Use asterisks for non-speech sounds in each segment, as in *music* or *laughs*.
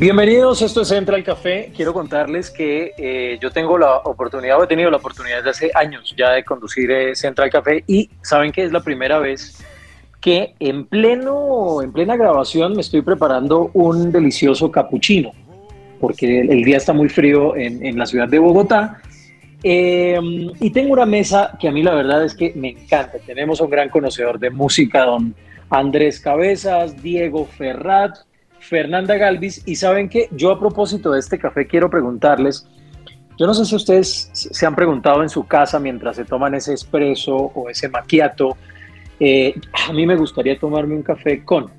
Bienvenidos, esto es Central Café. Quiero contarles que eh, yo tengo la oportunidad, o he tenido la oportunidad desde hace años ya de conducir eh, Central Café y saben que es la primera vez que en pleno, en plena grabación me estoy preparando un delicioso capuchino, porque el, día está muy frío en, la ciudad de Bogotá Em, y tengo una mesa que a mí la verdad es que me encanta. Tenemos un gran conocedor de música, don Andrés Cabezas, Diego Ferrat, Fernanda Galvis. Y saben que yo a propósito de este café quiero preguntarles, yo no sé si ustedes se han preguntado en su casa mientras se toman ese espresso o ese macchiato, eh, a mí me gustaría tomarme un café con.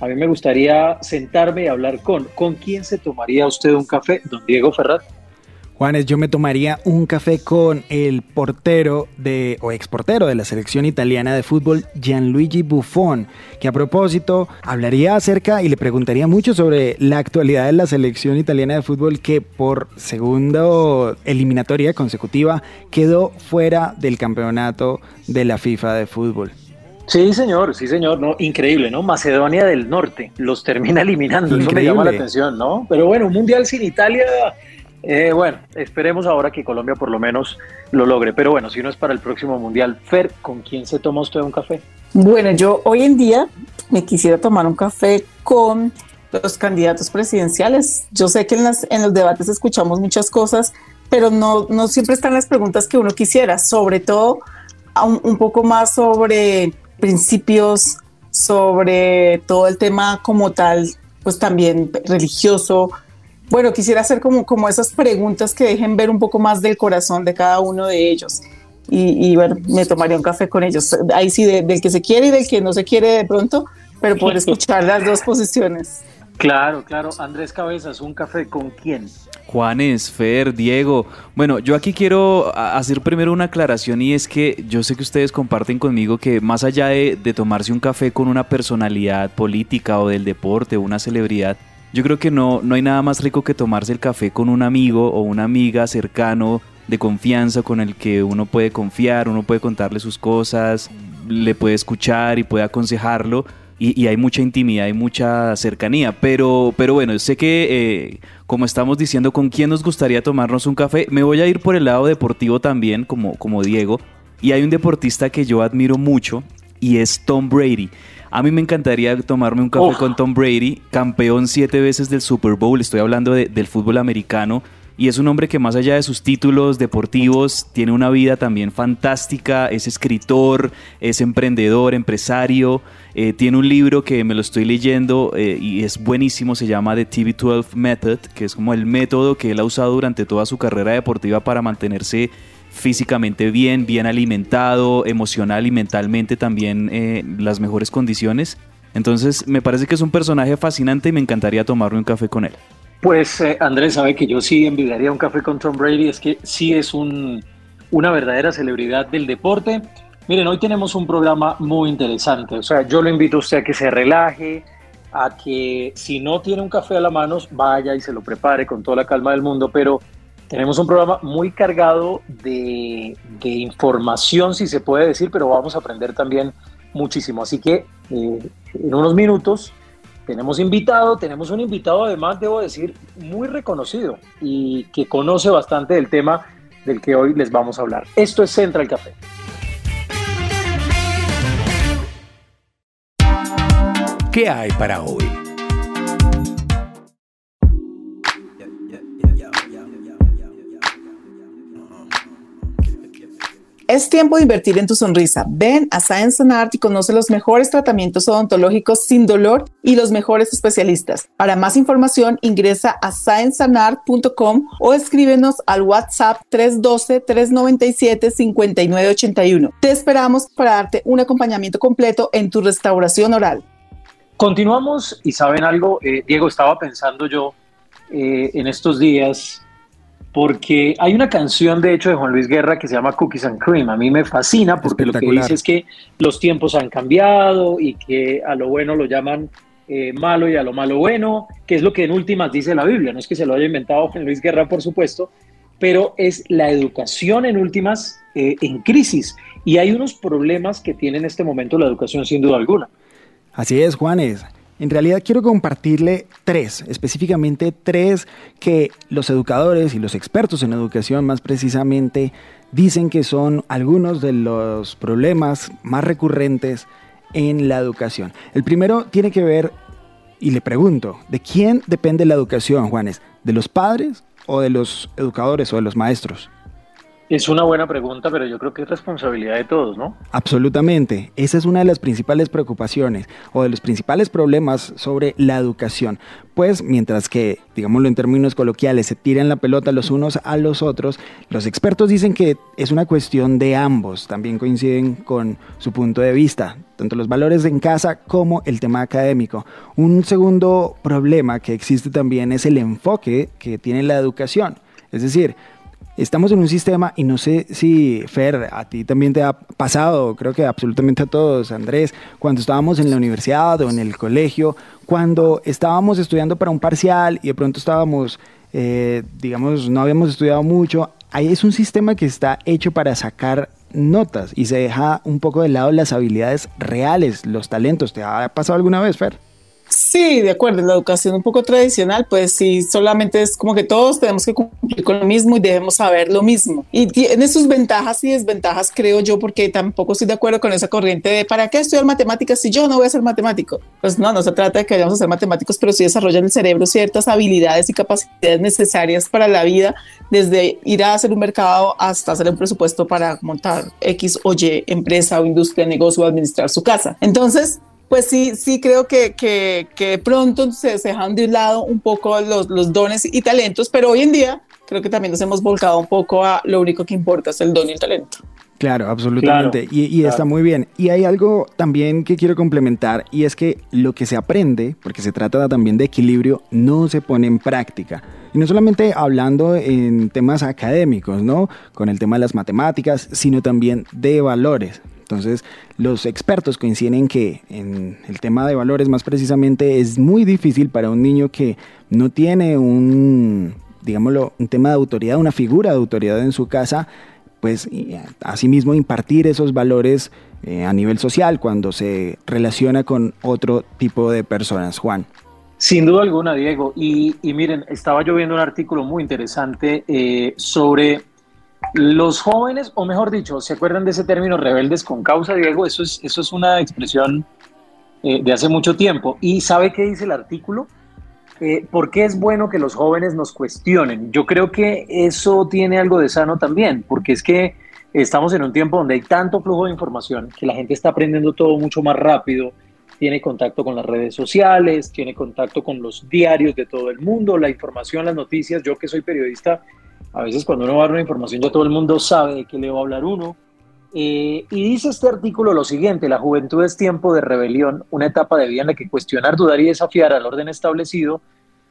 A mí me gustaría sentarme y hablar con. ¿Con quién se tomaría usted un café, don Diego Ferrat? Juanes, yo me tomaría un café con el portero de, o exportero de la selección italiana de fútbol, Gianluigi Buffon, que a propósito hablaría acerca y le preguntaría mucho sobre la actualidad de la selección italiana de fútbol que por segundo eliminatoria consecutiva quedó fuera del campeonato de la FIFA de fútbol. Sí, señor, sí, señor, no, increíble, ¿no? Macedonia del Norte los termina *laughs* eliminando, eso me llama la atención, ¿no? Pero bueno, un mundial sin Italia eh, bueno, esperemos ahora que Colombia por lo menos lo logre. Pero bueno, si no es para el próximo Mundial, Fer, ¿con quién se toma usted un café? Bueno, yo hoy en día me quisiera tomar un café con los candidatos presidenciales. Yo sé que en, en los debates escuchamos muchas cosas, pero no, siempre están las preguntas que uno quisiera, sobre todo un poco más sobre principios, sobre todo el tema como tal, pues también religioso, bueno, quisiera hacer como, como esas preguntas que dejen ver un poco más del corazón de cada uno de ellos. Y, bueno, me tomaría un café con ellos. Ahí sí, del que se quiere y del que no se quiere de pronto, pero poder escuchar las dos posiciones. *laughs* Claro, claro. Andrés Cabezas, ¿un café con quién? Juanes, Fer, Diego. Bueno, yo aquí quiero hacer primero una aclaración y es que yo sé que ustedes comparten conmigo que más allá de, de tomarse un café con una personalidad política o del deporte o una celebridad, yo creo que no, no hay nada más rico que tomarse el café con un amigo o una amiga cercano, de confianza, con el que uno puede confiar, uno puede contarle sus cosas, le puede escuchar y puede aconsejarlo. Y, hay mucha intimidad, hay mucha cercanía. Pero, pero bueno, sé que, eh, como estamos diciendo, con quién nos gustaría tomarnos un café, me voy a ir por el lado deportivo también, como, como Diego. Y hay un deportista que yo admiro mucho y es Tom Brady. A mí me encantaría tomarme un café con Tom Brady, campeón siete veces del Super Bowl, estoy hablando del fútbol americano. Y es un hombre que más allá de sus títulos deportivos, tiene una vida también fantástica, es escritor, es emprendedor, empresario, eh, tiene un libro que me lo estoy leyendo eh, y es buenísimo, se llama The TV12 Method, que es como el método que él ha usado durante toda su carrera deportiva para mantenerse físicamente bien, bien alimentado, emocional y mentalmente también eh, las mejores condiciones. Entonces me parece que es un personaje fascinante y me encantaría tomarme un café con él. Pues eh, Andrés sabe que yo sí envidiaría un café con Tom Brady, es que sí es un, una verdadera celebridad del deporte. Miren, hoy tenemos un programa muy interesante, o sea, yo lo invito a usted a que se relaje, a que si no tiene un café a la mano, vaya y se lo prepare con toda la calma del mundo, pero tenemos un programa muy cargado de, información, si se puede decir, pero vamos a aprender también muchísimo. Así que eh, en unos minutos tenemos invitado, tenemos un invitado además, debo decir, muy reconocido y que conoce bastante del tema del que hoy les vamos a hablar. Esto es Central Café. ¿Qué hay para hoy? Es tiempo de invertir en tu sonrisa. Ven a Science and Art y conoce los mejores tratamientos odontológicos sin dolor y los mejores especialistas. Para más información ingresa a scienceandart.com o escríbenos al WhatsApp 312-397-5981. Te esperamos para darte un acompañamiento completo en tu restauración oral. Continuamos y saben algo, eh, Diego, estaba pensando yo eh, en estos días, porque hay una canción de hecho de Juan Luis Guerra que se llama Cookies and Cream. A mí me fascina porque lo que dice es que los tiempos han cambiado y que a lo bueno lo llaman eh, malo y a lo malo bueno, que es lo que en últimas dice la Biblia. No es que se lo haya inventado Juan Luis Guerra, por supuesto, pero es la educación en últimas en crisis. Y hay unos problemas que tiene en este momento la educación sin duda alguna. Así es, Juanes. En realidad quiero compartirle tres, específicamente tres que los educadores y los expertos en educación más precisamente dicen que son algunos de los problemas más recurrentes en la educación. El primero tiene que ver, y le pregunto, ¿de quién depende la educación, Juanes? ¿De los padres o de los educadores o de los maestros? Es una buena pregunta, pero yo creo que es responsabilidad de todos, ¿no? Absolutamente. Esa es una de las principales preocupaciones o de los principales problemas sobre la educación. Pues mientras que, digámoslo en términos coloquiales, se tiran la pelota los unos a los otros, los expertos dicen que es una cuestión de ambos. También coinciden con su punto de vista, tanto los valores en casa como el tema académico. Un segundo problema que existe también es el enfoque que tiene la educación. Es decir, Estamos en un sistema y no sé si, Fer, a ti también te ha pasado, creo que absolutamente a todos, Andrés, cuando estábamos en la universidad o en el colegio, cuando estábamos estudiando para un parcial y de pronto estábamos, eh, digamos, no habíamos estudiado mucho, ahí es un sistema que está hecho para sacar notas y se deja un poco de lado las habilidades reales, los talentos. ¿Te ha pasado alguna vez, Fer? Sí, de acuerdo. La educación un poco tradicional, pues sí, solamente es como que todos tenemos que cumplir con lo mismo y debemos saber lo mismo. Y tiene sus ventajas y desventajas, creo yo, porque tampoco estoy de acuerdo con esa corriente de ¿para qué estudiar matemáticas si yo no voy a ser matemático? Pues no, no se trata de que vayamos a ser matemáticos, pero sí desarrollan el cerebro ciertas habilidades y capacidades necesarias para la vida, desde ir a hacer un mercado hasta hacer un presupuesto para montar X o Y empresa o industria, negocio o administrar su casa. Entonces, pues sí, sí creo que, que, que pronto se, se, dejan de un lado un poco los, los, dones y talentos, pero hoy en día creo que también nos hemos volcado un poco a lo único que importa es el don y el talento. Claro, absolutamente. y, y está muy bien. Y hay algo también que quiero complementar y es que lo que se aprende, porque se trata también de equilibrio, no se pone en práctica. Y no solamente hablando en temas académicos, ¿no? Con el tema de las matemáticas, sino también de valores. Entonces, los expertos coinciden en que en el tema de valores más precisamente es muy difícil para un niño que no tiene un, digámoslo, un tema de autoridad, una figura de autoridad en su casa, pues asimismo impartir esos valores eh, a nivel social cuando se relaciona con otro tipo de personas. Juan. Sin duda alguna, Diego. Y, miren, estaba yo viendo un artículo muy interesante eh, sobre los jóvenes, o mejor dicho, ¿se acuerdan de ese término rebeldes con causa, Diego? Eso es, eso es una expresión eh, de hace mucho tiempo. ¿Y sabe qué dice el artículo? Eh, ¿Por qué es bueno que los jóvenes nos cuestionen? Yo creo que eso tiene algo de sano también, porque es que estamos en un tiempo donde hay tanto flujo de información que la gente está aprendiendo todo mucho más rápido, tiene contacto con las redes sociales, tiene contacto con los diarios de todo el mundo, la información, las noticias. Yo que soy periodista, a veces cuando uno va a dar una información ya todo el mundo sabe de qué le va a hablar uno. Eh, y dice este artículo lo siguiente, la juventud es tiempo de rebelión, una etapa de vida en la que cuestionar, dudar y desafiar al orden establecido,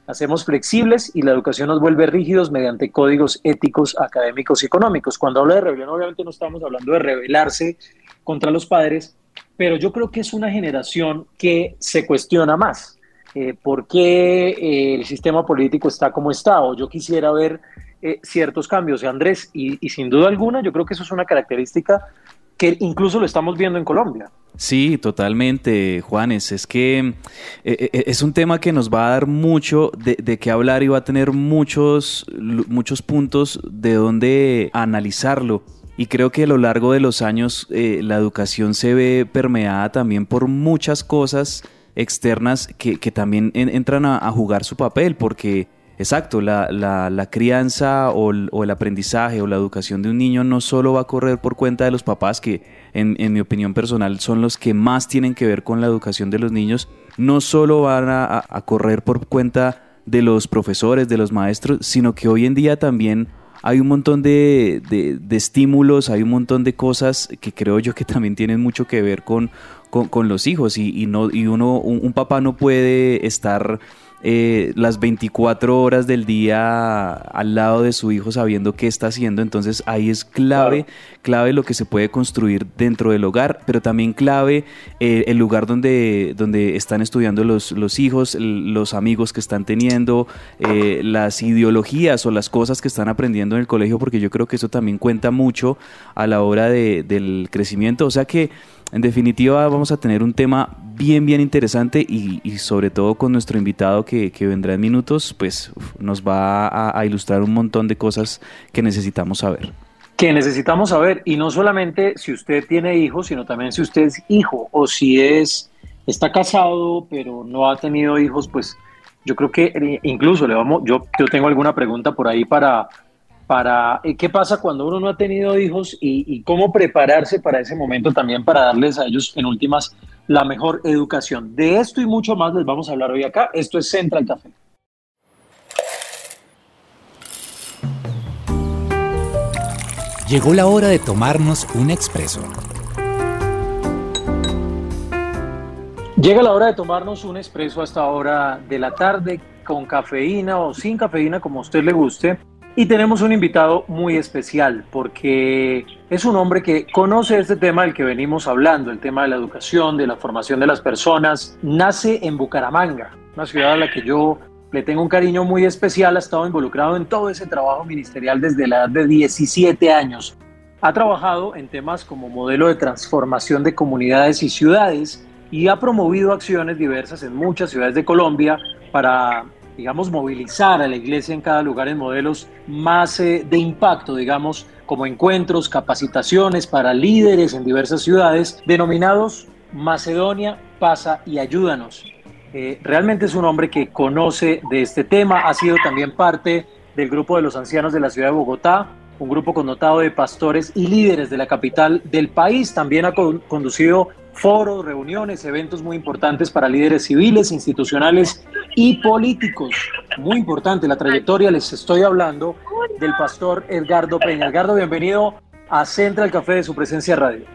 hacemos flexibles y la educación nos vuelve rígidos mediante códigos éticos, académicos y económicos. Cuando habla de rebelión obviamente no estamos hablando de rebelarse contra los padres, pero yo creo que es una generación que se cuestiona más. Eh, ¿Por qué eh, el sistema político está como está? O yo quisiera ver eh, ciertos cambios, Andrés, y, sin duda alguna yo creo que eso es una característica que incluso lo estamos viendo en Colombia. Sí, totalmente, Juanes. Es que eh, es un tema que nos va a dar mucho de, de qué hablar y va a tener muchos, muchos puntos de donde analizarlo. Y creo que a lo largo de los años la educación se ve permeada también por muchas cosas externas que, que también entran a, a, jugar su papel, porque Exacto, la, la, crianza o el, aprendizaje o la educación de un niño no solo va a correr por cuenta de los papás, que en, mi opinión personal son los que más tienen que ver con la educación de los niños, no solo van a, correr por cuenta de los profesores, de los maestros, sino que hoy en día también hay un montón de, de, estímulos, hay un montón de cosas que creo yo que también tienen mucho que ver con, con, los hijos y, no, y uno, un papá no puede estar eh, las 24 horas del día al lado de su hijo sabiendo qué está haciendo. Entonces ahí es clave, clave lo que se puede construir dentro del hogar, pero también clave eh, el lugar donde, donde están estudiando los, los hijos, los amigos que están teniendo, eh, las ideologías o las cosas que están aprendiendo en el colegio, porque yo creo que eso también cuenta mucho a la hora de, del crecimiento. O sea que en definitiva, vamos a tener un tema bien, bien interesante y, sobre todo con nuestro invitado que, vendrá en minutos, pues nos va a, ilustrar un montón de cosas que necesitamos saber. Que necesitamos saber, y no solamente si usted tiene hijos, sino también si usted es hijo o si es está casado pero no ha tenido hijos, pues yo creo que eh, incluso le vamos, yo, yo tengo alguna pregunta por ahí para, para eh, qué pasa cuando uno no ha tenido hijos y, cómo prepararse para ese momento también para darles a ellos en últimas la mejor educación. De esto y mucho más les vamos a hablar hoy acá. Esto es Central Café. Llegó la hora de tomarnos un expreso. Llega la hora de tomarnos un expreso hasta hora de la tarde con cafeína o sin cafeína, como a usted le guste. Y tenemos un invitado muy especial porque es un hombre que conoce este tema del que venimos hablando, el tema de la educación, de la formación de las personas. Nace en Bucaramanga, una ciudad a la que yo le tengo un cariño muy especial, ha estado involucrado en todo ese trabajo ministerial desde la edad de 17 años. Ha trabajado en temas como modelo de transformación de comunidades y ciudades y ha promovido acciones diversas en muchas ciudades de Colombia para digamos, movilizar a la iglesia en cada lugar en modelos más eh, de impacto, digamos, como encuentros, capacitaciones para líderes en diversas ciudades, denominados Macedonia, pasa y ayúdanos. Eh, realmente es un hombre que conoce de este tema, ha sido también parte del grupo de los ancianos de la ciudad de Bogotá, un grupo connotado de pastores y líderes de la capital del país. También ha conducido foros, reuniones, eventos muy importantes para líderes civiles, institucionales y políticos. Muy importante la trayectoria, les estoy hablando del pastor Edgardo Peña. Edgardo, bienvenido a Central Café de su presencia radio.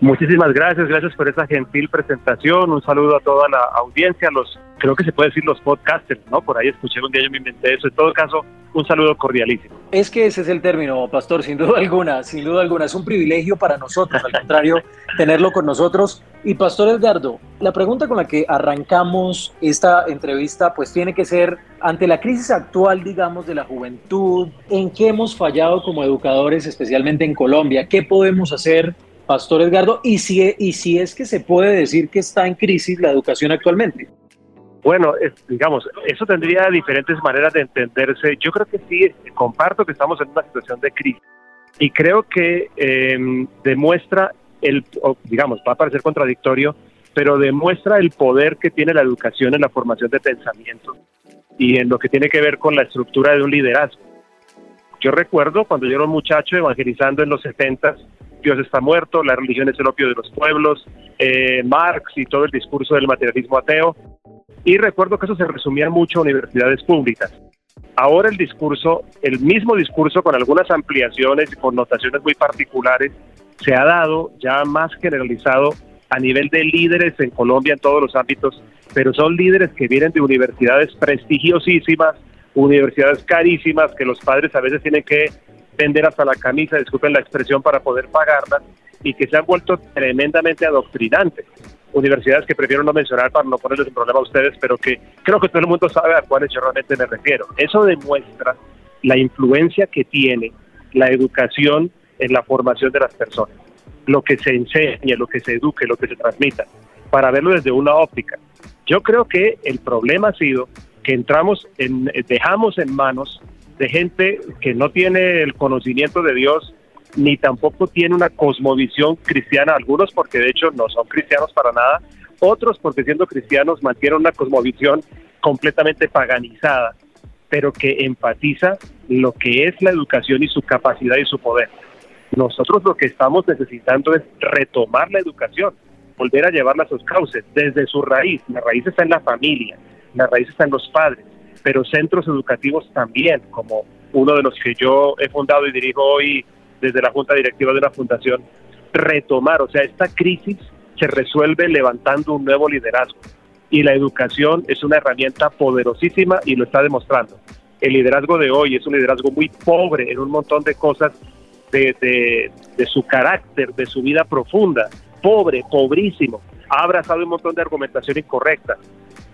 Muchísimas gracias, gracias por esa gentil presentación. Un saludo a toda la audiencia, los creo que se puede decir los podcasters, ¿no? Por ahí escuché un día yo me inventé eso. En todo caso, un saludo cordialísimo. Es que ese es el término, pastor, sin duda alguna, sin duda alguna. Es un privilegio para nosotros, al contrario, *laughs* tenerlo con nosotros. Y pastor Edgardo, la pregunta con la que arrancamos esta entrevista, pues tiene que ser, ante la crisis actual, digamos, de la juventud, ¿en qué hemos fallado como educadores, especialmente en Colombia? ¿Qué podemos hacer Pastor Edgardo, y si, y si es que se puede decir que está en crisis la educación actualmente. Bueno, digamos, eso tendría diferentes maneras de entenderse. Yo creo que sí, comparto que estamos en una situación de crisis y creo que em, demuestra el, digamos, va a parecer contradictorio, pero demuestra el poder que tiene la educación en la formación de pensamiento y en lo que tiene que ver con la estructura de un liderazgo. Yo recuerdo cuando yo era un muchacho evangelizando en los 70 Dios está muerto, la religión es el opio de los pueblos, eh, Marx y todo el discurso del materialismo ateo. Y recuerdo que eso se resumía mucho a universidades públicas. Ahora el discurso, el mismo discurso con algunas ampliaciones y connotaciones muy particulares, se ha dado ya más generalizado a nivel de líderes en Colombia en todos los ámbitos, pero son líderes que vienen de universidades prestigiosísimas, universidades carísimas, que los padres a veces tienen que vender hasta la camisa, disculpen la expresión, para poder pagarla y que se han vuelto tremendamente adoctrinantes. Universidades que prefiero no mencionar para no ponerles en problema a ustedes, pero que creo que todo el mundo sabe a cuáles yo realmente me refiero. Eso demuestra la influencia que tiene la educación en la formación de las personas. Lo que se enseña, lo que se eduque, lo que se transmita, para verlo desde una óptica. Yo creo que el problema ha sido que entramos en, dejamos en manos de gente que no tiene el conocimiento de Dios ni tampoco tiene una cosmovisión cristiana, algunos porque de hecho no son cristianos para nada, otros porque siendo cristianos mantienen una cosmovisión completamente paganizada, pero que enfatiza lo que es la educación y su capacidad y su poder. Nosotros lo que estamos necesitando es retomar la educación, volver a llevarla a sus cauces, desde su raíz. La raíz está en la familia, la raíz está en los padres, pero centros educativos también, como uno de los que yo he fundado y dirijo hoy desde la Junta Directiva de una fundación, retomar, o sea, esta crisis se resuelve levantando un nuevo liderazgo. Y la educación es una herramienta poderosísima y lo está demostrando. El liderazgo de hoy es un liderazgo muy pobre en un montón de cosas de, de, su carácter, de su vida profunda. Pobre, pobrísimo. Ha abrazado un montón de argumentación incorrecta.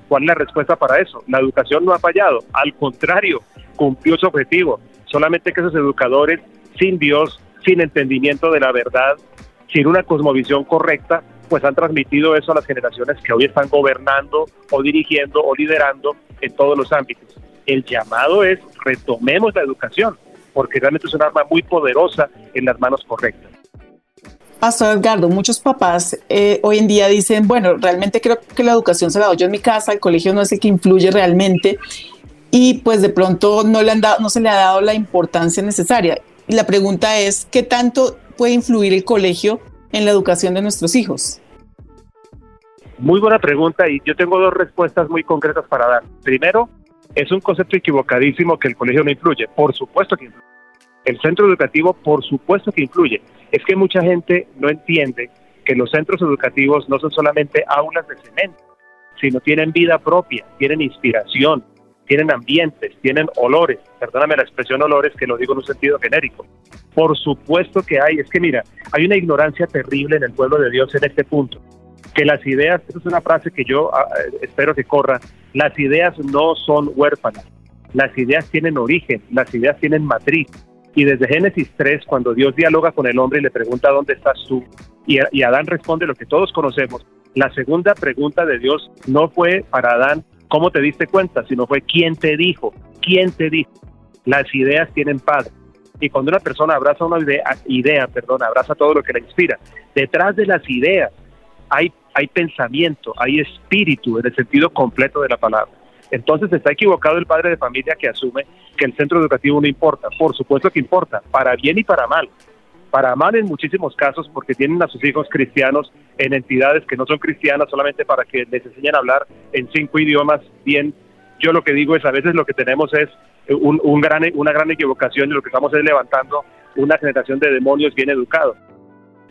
¿Cuál es la respuesta para eso? La educación no ha fallado. Al contrario, cumplió su objetivo. Solamente que esos educadores sin Dios, sin entendimiento de la verdad, sin una cosmovisión correcta, pues han transmitido eso a las generaciones que hoy están gobernando o dirigiendo o liderando en todos los ámbitos. El llamado es retomemos la educación, porque realmente es un arma muy poderosa en las manos correctas. Pastor Edgardo, muchos papás eh, hoy en día dicen, bueno, realmente creo que la educación se la doy yo en mi casa, el colegio no es el que influye realmente y pues de pronto no, le han dado, no se le ha dado la importancia necesaria. Y la pregunta es, ¿qué tanto puede influir el colegio en la educación de nuestros hijos? Muy buena pregunta y yo tengo dos respuestas muy concretas para dar. Primero, es un concepto equivocadísimo que el colegio no influye. Por supuesto que influye. El centro educativo, por supuesto que influye. Es que mucha gente no entiende que los centros educativos no son solamente aulas de cemento, sino tienen vida propia, tienen inspiración, tienen ambientes, tienen olores. Perdóname la expresión olores que lo digo en un sentido genérico. Por supuesto que hay, es que mira, hay una ignorancia terrible en el pueblo de Dios en este punto. Que las ideas, esa es una frase que yo ah, eh, espero que corra, las ideas no son huérfanas, las ideas tienen origen, las ideas tienen matriz. Y desde Génesis 3, cuando Dios dialoga con el hombre y le pregunta dónde estás tú, y, Adán responde lo que todos conocemos, la segunda pregunta de Dios no fue para Adán, ¿cómo te diste cuenta? Sino fue, ¿quién te dijo? ¿Quién te dijo? Las ideas tienen padre. Y cuando una persona abraza una idea, idea perdón, abraza todo lo que la inspira, detrás de las ideas hay, hay pensamiento, hay espíritu en el sentido completo de la palabra. Entonces está equivocado el padre de familia que asume que el centro educativo no importa. Por supuesto que importa, para bien y para mal. Para mal en muchísimos casos porque tienen a sus hijos cristianos en entidades que no son cristianas solamente para que les enseñen a hablar en cinco idiomas bien. Yo lo que digo es a veces lo que tenemos es un, gran, una gran equivocación y lo que estamos es levantando una generación de demonios bien educados.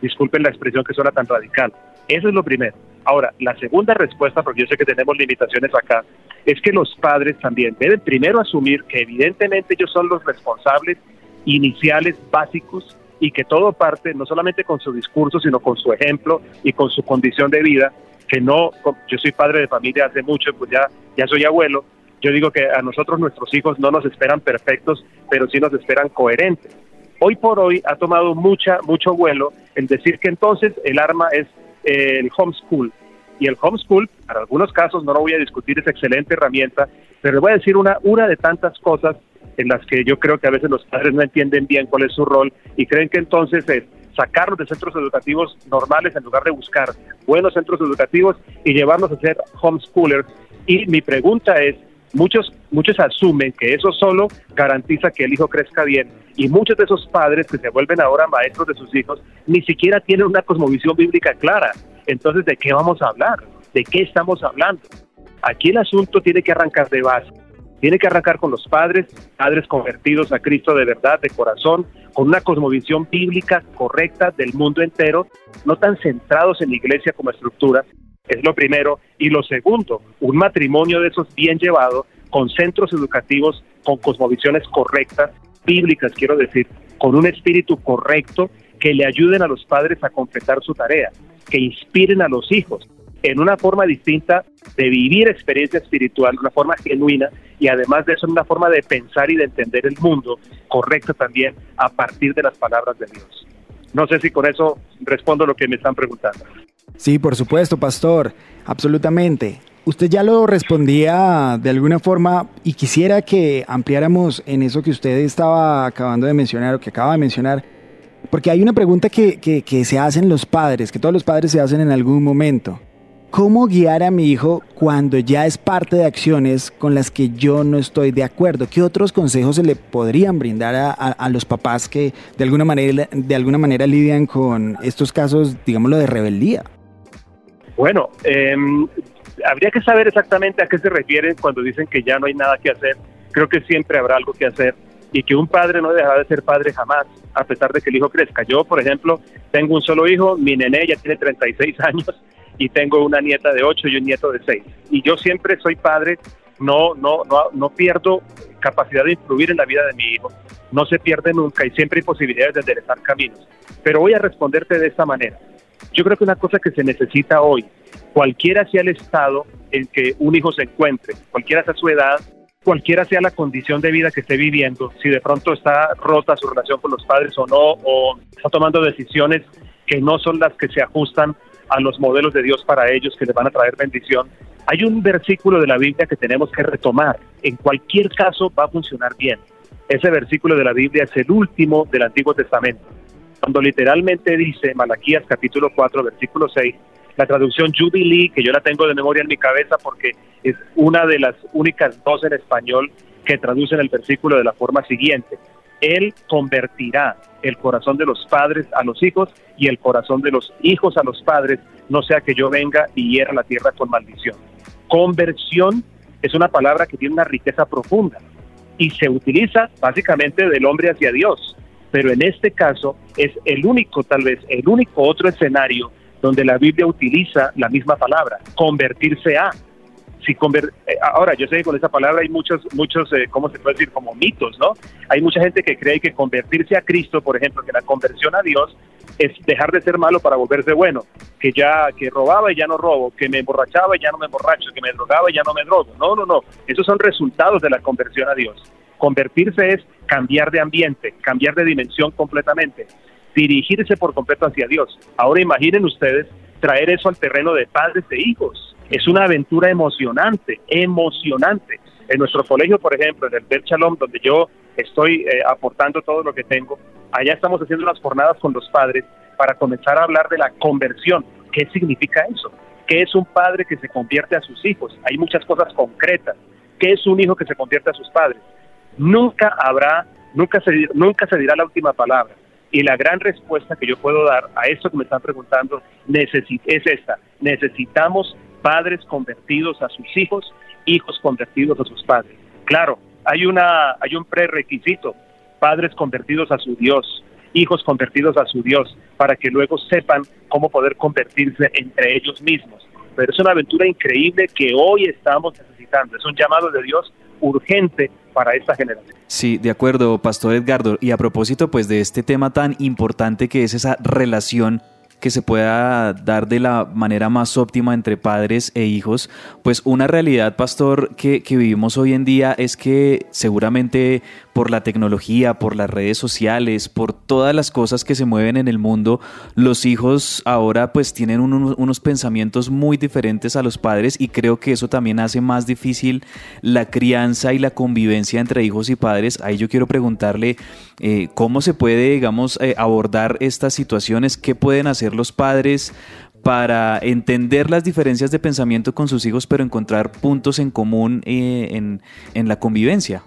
Disculpen la expresión que suena tan radical. Eso es lo primero. Ahora, la segunda respuesta, porque yo sé que tenemos limitaciones acá, es que los padres también deben primero asumir que evidentemente ellos son los responsables iniciales, básicos, y que todo parte no solamente con su discurso, sino con su ejemplo y con su condición de vida, que no, yo soy padre de familia hace mucho, pues ya, ya soy abuelo, yo digo que a nosotros nuestros hijos no nos esperan perfectos, pero sí nos esperan coherentes. Hoy por hoy ha tomado mucha, mucho vuelo el decir que entonces el arma es el homeschool. Y el homeschool, para algunos casos, no lo voy a discutir, es excelente herramienta, pero le voy a decir una, una de tantas cosas en las que yo creo que a veces los padres no entienden bien cuál es su rol y creen que entonces es sacarlos de centros educativos normales en lugar de buscar buenos centros educativos y llevarlos a ser homeschoolers. Y mi pregunta es, Muchos, muchos asumen que eso solo garantiza que el hijo crezca bien y muchos de esos padres que se vuelven ahora maestros de sus hijos ni siquiera tienen una cosmovisión bíblica clara. Entonces, ¿de qué vamos a hablar? ¿De qué estamos hablando? Aquí el asunto tiene que arrancar de base. Tiene que arrancar con los padres, padres convertidos a Cristo de verdad, de corazón, con una cosmovisión bíblica correcta del mundo entero, no tan centrados en la iglesia como estructura, es lo primero. Y lo segundo, un matrimonio de esos bien llevado, con centros educativos, con cosmovisiones correctas, bíblicas, quiero decir, con un espíritu correcto que le ayuden a los padres a completar su tarea, que inspiren a los hijos en una forma distinta de vivir experiencia espiritual, una forma genuina y además de eso una forma de pensar y de entender el mundo correcta también a partir de las palabras de Dios. No sé si con eso respondo lo que me están preguntando. Sí, por supuesto, pastor, absolutamente. Usted ya lo respondía de alguna forma y quisiera que ampliáramos en eso que usted estaba acabando de mencionar o que acaba de mencionar, porque hay una pregunta que, que se hacen los padres, que todos los padres se hacen en algún momento. ¿Cómo guiar a mi hijo cuando ya es parte de acciones con las que yo no estoy de acuerdo? ¿Qué otros consejos se le podrían brindar a, los papás que de alguna, manera, de alguna manera lidian con estos casos, digámoslo, de rebeldía? Bueno, em, habría que saber exactamente a qué se refieren cuando dicen que ya no hay nada que hacer. Creo que siempre habrá algo que hacer y que un padre no dejará de ser padre jamás, a pesar de que el hijo crezca. Yo, por ejemplo, tengo un solo hijo, mi nené ya tiene 36 años *laughs* y tengo una nieta de 8 y un nieto de 6. Y yo siempre soy padre, no, no, no, no pierdo capacidad de influir en la vida de mi hijo, no se pierde nunca y siempre hay posibilidades de enderezar caminos. Pero voy a responderte de esta manera. Yo creo que una cosa que se necesita hoy, cualquiera sea el estado en que un hijo se encuentre, cualquiera sea su edad, cualquiera sea la condición de vida que esté viviendo, si de pronto está rota su relación con los padres o no, o está tomando decisiones que no son las que se ajustan a los modelos de Dios para ellos que les van a traer bendición. Hay un versículo de la Biblia que tenemos que retomar. En cualquier caso va a funcionar bien. Ese versículo de la Biblia es el último del Antiguo Testamento. Cuando literalmente dice Malaquías capítulo 4 versículo 6, la traducción Jubilee, que yo la tengo de memoria en mi cabeza porque es una de las únicas dos en español que traducen el versículo de la forma siguiente. Él convertirá el corazón de los padres a los hijos y el corazón de los hijos a los padres, no sea que yo venga y hiera la tierra con maldición. Conversión es una palabra que tiene una riqueza profunda y se utiliza básicamente del hombre hacia Dios, pero en este caso es el único, tal vez, el único otro escenario donde la Biblia utiliza la misma palabra, convertirse a. Si eh, ahora, yo sé que con esa palabra hay muchos, muchos, eh, ¿cómo se puede decir? Como mitos, ¿no? Hay mucha gente que cree que convertirse a Cristo, por ejemplo, que la conversión a Dios es dejar de ser malo para volverse bueno, que ya que robaba y ya no robo, que me emborrachaba y ya no me emborracho, que me drogaba y ya no me drogo. No, no, no, esos son resultados de la conversión a Dios. Convertirse es cambiar de ambiente, cambiar de dimensión completamente dirigirse por completo hacia Dios. Ahora imaginen ustedes traer eso al terreno de padres e hijos. Es una aventura emocionante, emocionante. En nuestro colegio, por ejemplo, en el Bel donde yo estoy eh, aportando todo lo que tengo, allá estamos haciendo unas jornadas con los padres para comenzar a hablar de la conversión. ¿Qué significa eso? ¿Qué es un padre que se convierte a sus hijos? Hay muchas cosas concretas. ¿Qué es un hijo que se convierte a sus padres? Nunca habrá, nunca se, dirá la última palabra y la gran respuesta que yo puedo dar a esto que me están preguntando es esta. Necesitamos padres convertidos a sus hijos, hijos convertidos a sus padres. Claro, hay, una, hay un prerequisito, padres convertidos a su Dios, hijos convertidos a su Dios, para que luego sepan cómo poder convertirse entre ellos mismos. Pero es una aventura increíble que hoy estamos necesitando. Es un llamado de Dios urgente para esta generación. Sí, de acuerdo, Pastor Edgardo. Y a propósito, pues, de este tema tan importante que es esa relación que se pueda dar de la manera más óptima entre padres e hijos, pues una realidad, pastor, que, que, vivimos hoy en día es que seguramente por la tecnología, por las redes sociales, por todas las cosas que se mueven en el mundo, los hijos ahora pues tienen unos pensamientos muy diferentes a los padres y creo que eso también hace más difícil la crianza y la convivencia entre hijos y padres. Ahí yo quiero preguntarle eh, cómo se puede, digamos, eh, abordar estas situaciones, qué pueden hacer los padres para entender las diferencias de pensamiento con sus hijos, pero encontrar puntos en común eh, en, en la convivencia.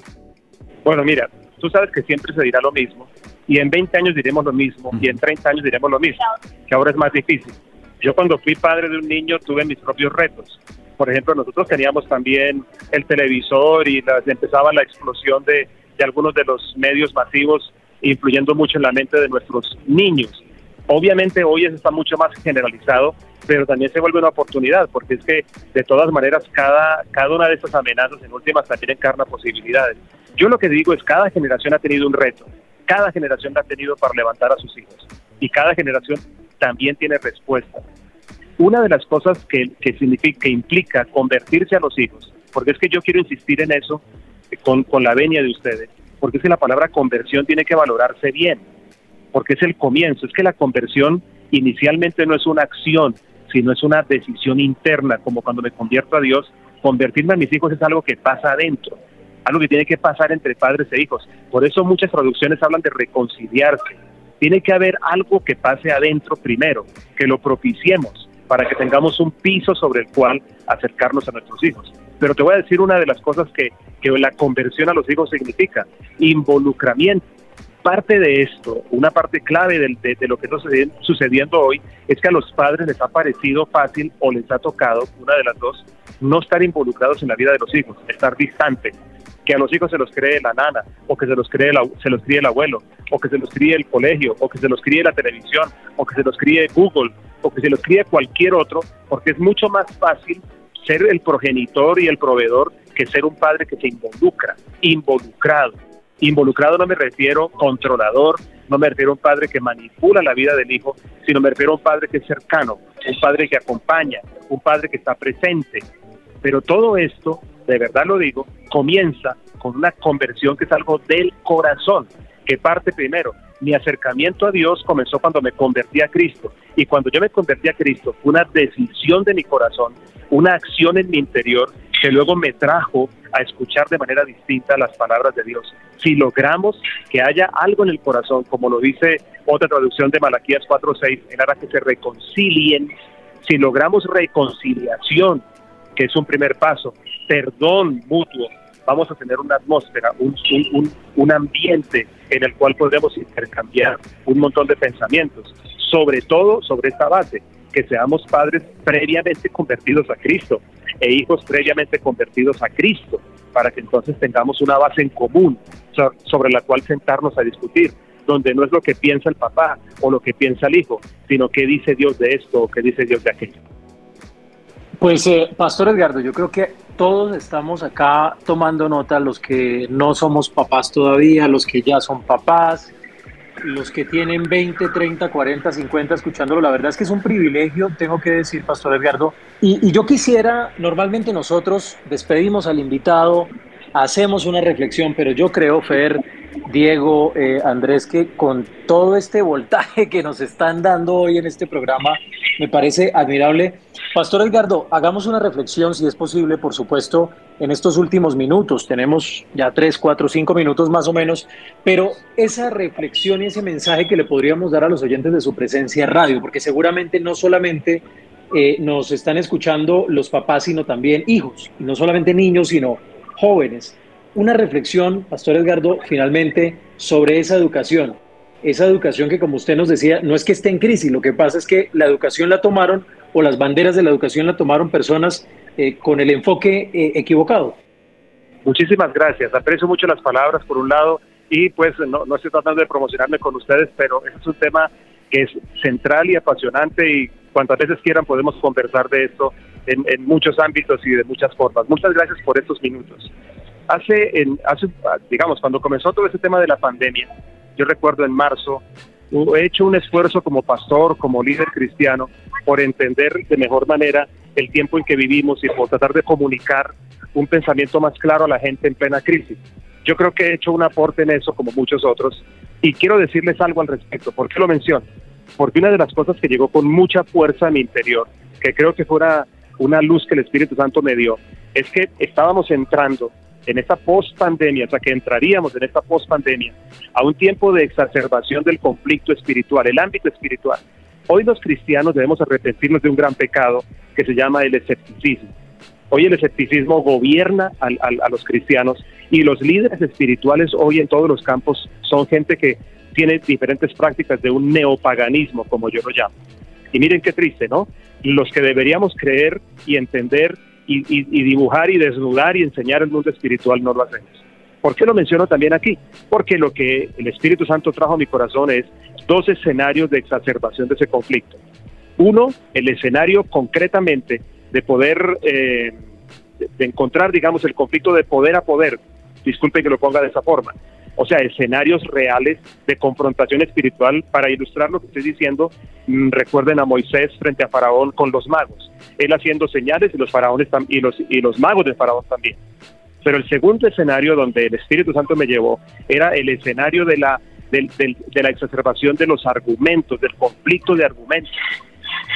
Bueno, mira, tú sabes que siempre se dirá lo mismo, y en 20 años diremos lo mismo, y en 30 años diremos lo mismo, que ahora es más difícil. Yo cuando fui padre de un niño tuve mis propios retos. Por ejemplo, nosotros teníamos también el televisor y las, empezaba la explosión de, de algunos de los medios masivos influyendo mucho en la mente de nuestros niños. Obviamente hoy eso está mucho más generalizado, pero también se vuelve una oportunidad, porque es que de todas maneras cada, cada una de estas amenazas en últimas también encarna posibilidades. Yo lo que digo es cada generación ha tenido un reto, cada generación ha tenido para levantar a sus hijos y cada generación también tiene respuesta. Una de las cosas que, que, significa, que implica convertirse a los hijos, porque es que yo quiero insistir en eso con, con la venia de ustedes, porque es que la palabra conversión tiene que valorarse bien, porque es el comienzo, es que la conversión inicialmente no es una acción, sino es una decisión interna, como cuando me convierto a Dios, convertirme a mis hijos es algo que pasa adentro algo que tiene que pasar entre padres e hijos. Por eso muchas traducciones hablan de reconciliarse. Tiene que haber algo que pase adentro primero, que lo propiciemos para que tengamos un piso sobre el cual acercarnos a nuestros hijos. Pero te voy a decir una de las cosas que, que la conversión a los hijos significa, involucramiento. Parte de esto, una parte clave de, de, lo que está sucediendo hoy, es que a los padres les ha parecido fácil o les ha tocado, una de las dos, no estar involucrados en la vida de los hijos, estar distantes que a los hijos se los cree la nana, o que se los cree se los críe el abuelo, o que se los críe el colegio, o que se los críe la televisión, o que se los críe Google, o que se los críe cualquier otro, porque es mucho más fácil ser el progenitor y el proveedor que ser un padre que se involucra, involucrado. Involucrado no me refiero controlador, no me refiero a un padre que manipula la vida del hijo, sino me refiero a un padre que es cercano, un padre que acompaña, un padre que está presente. Pero todo esto, de verdad lo digo, comienza con una conversión que es algo del corazón, que parte primero. Mi acercamiento a Dios comenzó cuando me convertí a Cristo. Y cuando yo me convertí a Cristo, fue una decisión de mi corazón, una acción en mi interior que luego me trajo a escuchar de manera distinta las palabras de Dios. Si logramos que haya algo en el corazón, como lo dice otra traducción de Malaquías 4:6, en hará que se reconcilien, si logramos reconciliación, que es un primer paso, perdón mutuo, vamos a tener una atmósfera, un, un, un ambiente en el cual podemos intercambiar un montón de pensamientos, sobre todo sobre esta base, que seamos padres previamente convertidos a Cristo e hijos previamente convertidos a Cristo, para que entonces tengamos una base en común sobre la cual sentarnos a discutir, donde no es lo que piensa el papá o lo que piensa el hijo, sino qué dice Dios de esto o qué dice Dios de aquello. Pues, eh, Pastor Edgardo, yo creo que todos estamos acá tomando nota, los que no somos papás todavía, los que ya son papás, los que tienen 20, 30, 40, 50 escuchándolo, la verdad es que es un privilegio, tengo que decir, Pastor Edgardo. Y, yo quisiera, normalmente nosotros despedimos al invitado, hacemos una reflexión, pero yo creo, Fer, Diego, eh, Andrés, que con todo este voltaje que nos están dando hoy en este programa, me parece admirable. Pastor Edgardo, hagamos una reflexión, si es posible, por supuesto, en estos últimos minutos. Tenemos ya tres, cuatro, cinco minutos más o menos, pero esa reflexión y ese mensaje que le podríamos dar a los oyentes de su presencia radio, porque seguramente no solamente eh, nos están escuchando los papás, sino también hijos, y no solamente niños, sino jóvenes. Una reflexión, Pastor Edgardo, finalmente, sobre esa educación. Esa educación que, como usted nos decía, no es que esté en crisis, lo que pasa es que la educación la tomaron o las banderas de la educación la tomaron personas eh, con el enfoque eh, equivocado. Muchísimas gracias. Aprecio mucho las palabras, por un lado, y pues no, no estoy tratando de promocionarme con ustedes, pero es un tema que es central y apasionante y cuantas veces quieran podemos conversar de esto en, en, muchos ámbitos y de muchas formas. Muchas gracias por estos minutos. Hace, en, hace, digamos, cuando comenzó todo este tema de la pandemia, yo recuerdo en marzo, he hecho un esfuerzo como pastor, como líder cristiano, por entender de mejor manera el tiempo en que vivimos y por tratar de comunicar un pensamiento más claro a la gente en plena crisis. Yo creo que he hecho un aporte en eso, como muchos otros, y quiero decirles algo al respecto. ¿Por qué lo menciono? Porque una de las cosas que llegó con mucha fuerza a mi interior, que creo que fuera una luz que el Espíritu Santo me dio, es que estábamos entrando en esta post-pandemia, o sea, que entraríamos en esta post-pandemia a un tiempo de exacerbación del conflicto espiritual, el ámbito espiritual. Hoy los cristianos debemos arrepentirnos de un gran pecado que se llama el escepticismo. Hoy el escepticismo gobierna a los cristianos y los líderes espirituales hoy en todos los campos son gente que tiene diferentes prácticas de un neopaganismo, como yo lo llamo. Y miren qué triste, ¿no? Los que deberíamos creer y entender y, dibujar y desnudar y enseñar el mundo espiritual no lo hacemos. ¿Por qué lo menciono también aquí? Porque lo que el Espíritu Santo trajo a mi corazón es dos escenarios de exacerbación de ese conflicto. Uno, el escenario concretamente de poder, eh, de encontrar, digamos, el conflicto de poder a poder. Disculpe que lo ponga de esa forma o sea, escenarios reales de confrontación espiritual. Para ilustrar lo que estoy diciendo, mm, recuerden a Moisés frente a Faraón con los magos, él haciendo señales y los faraones y los, y los magos de Faraón también. Pero el segundo escenario donde el Espíritu Santo me llevó era el escenario de la, de, de la exacerbación de los argumentos, del conflicto de argumentos.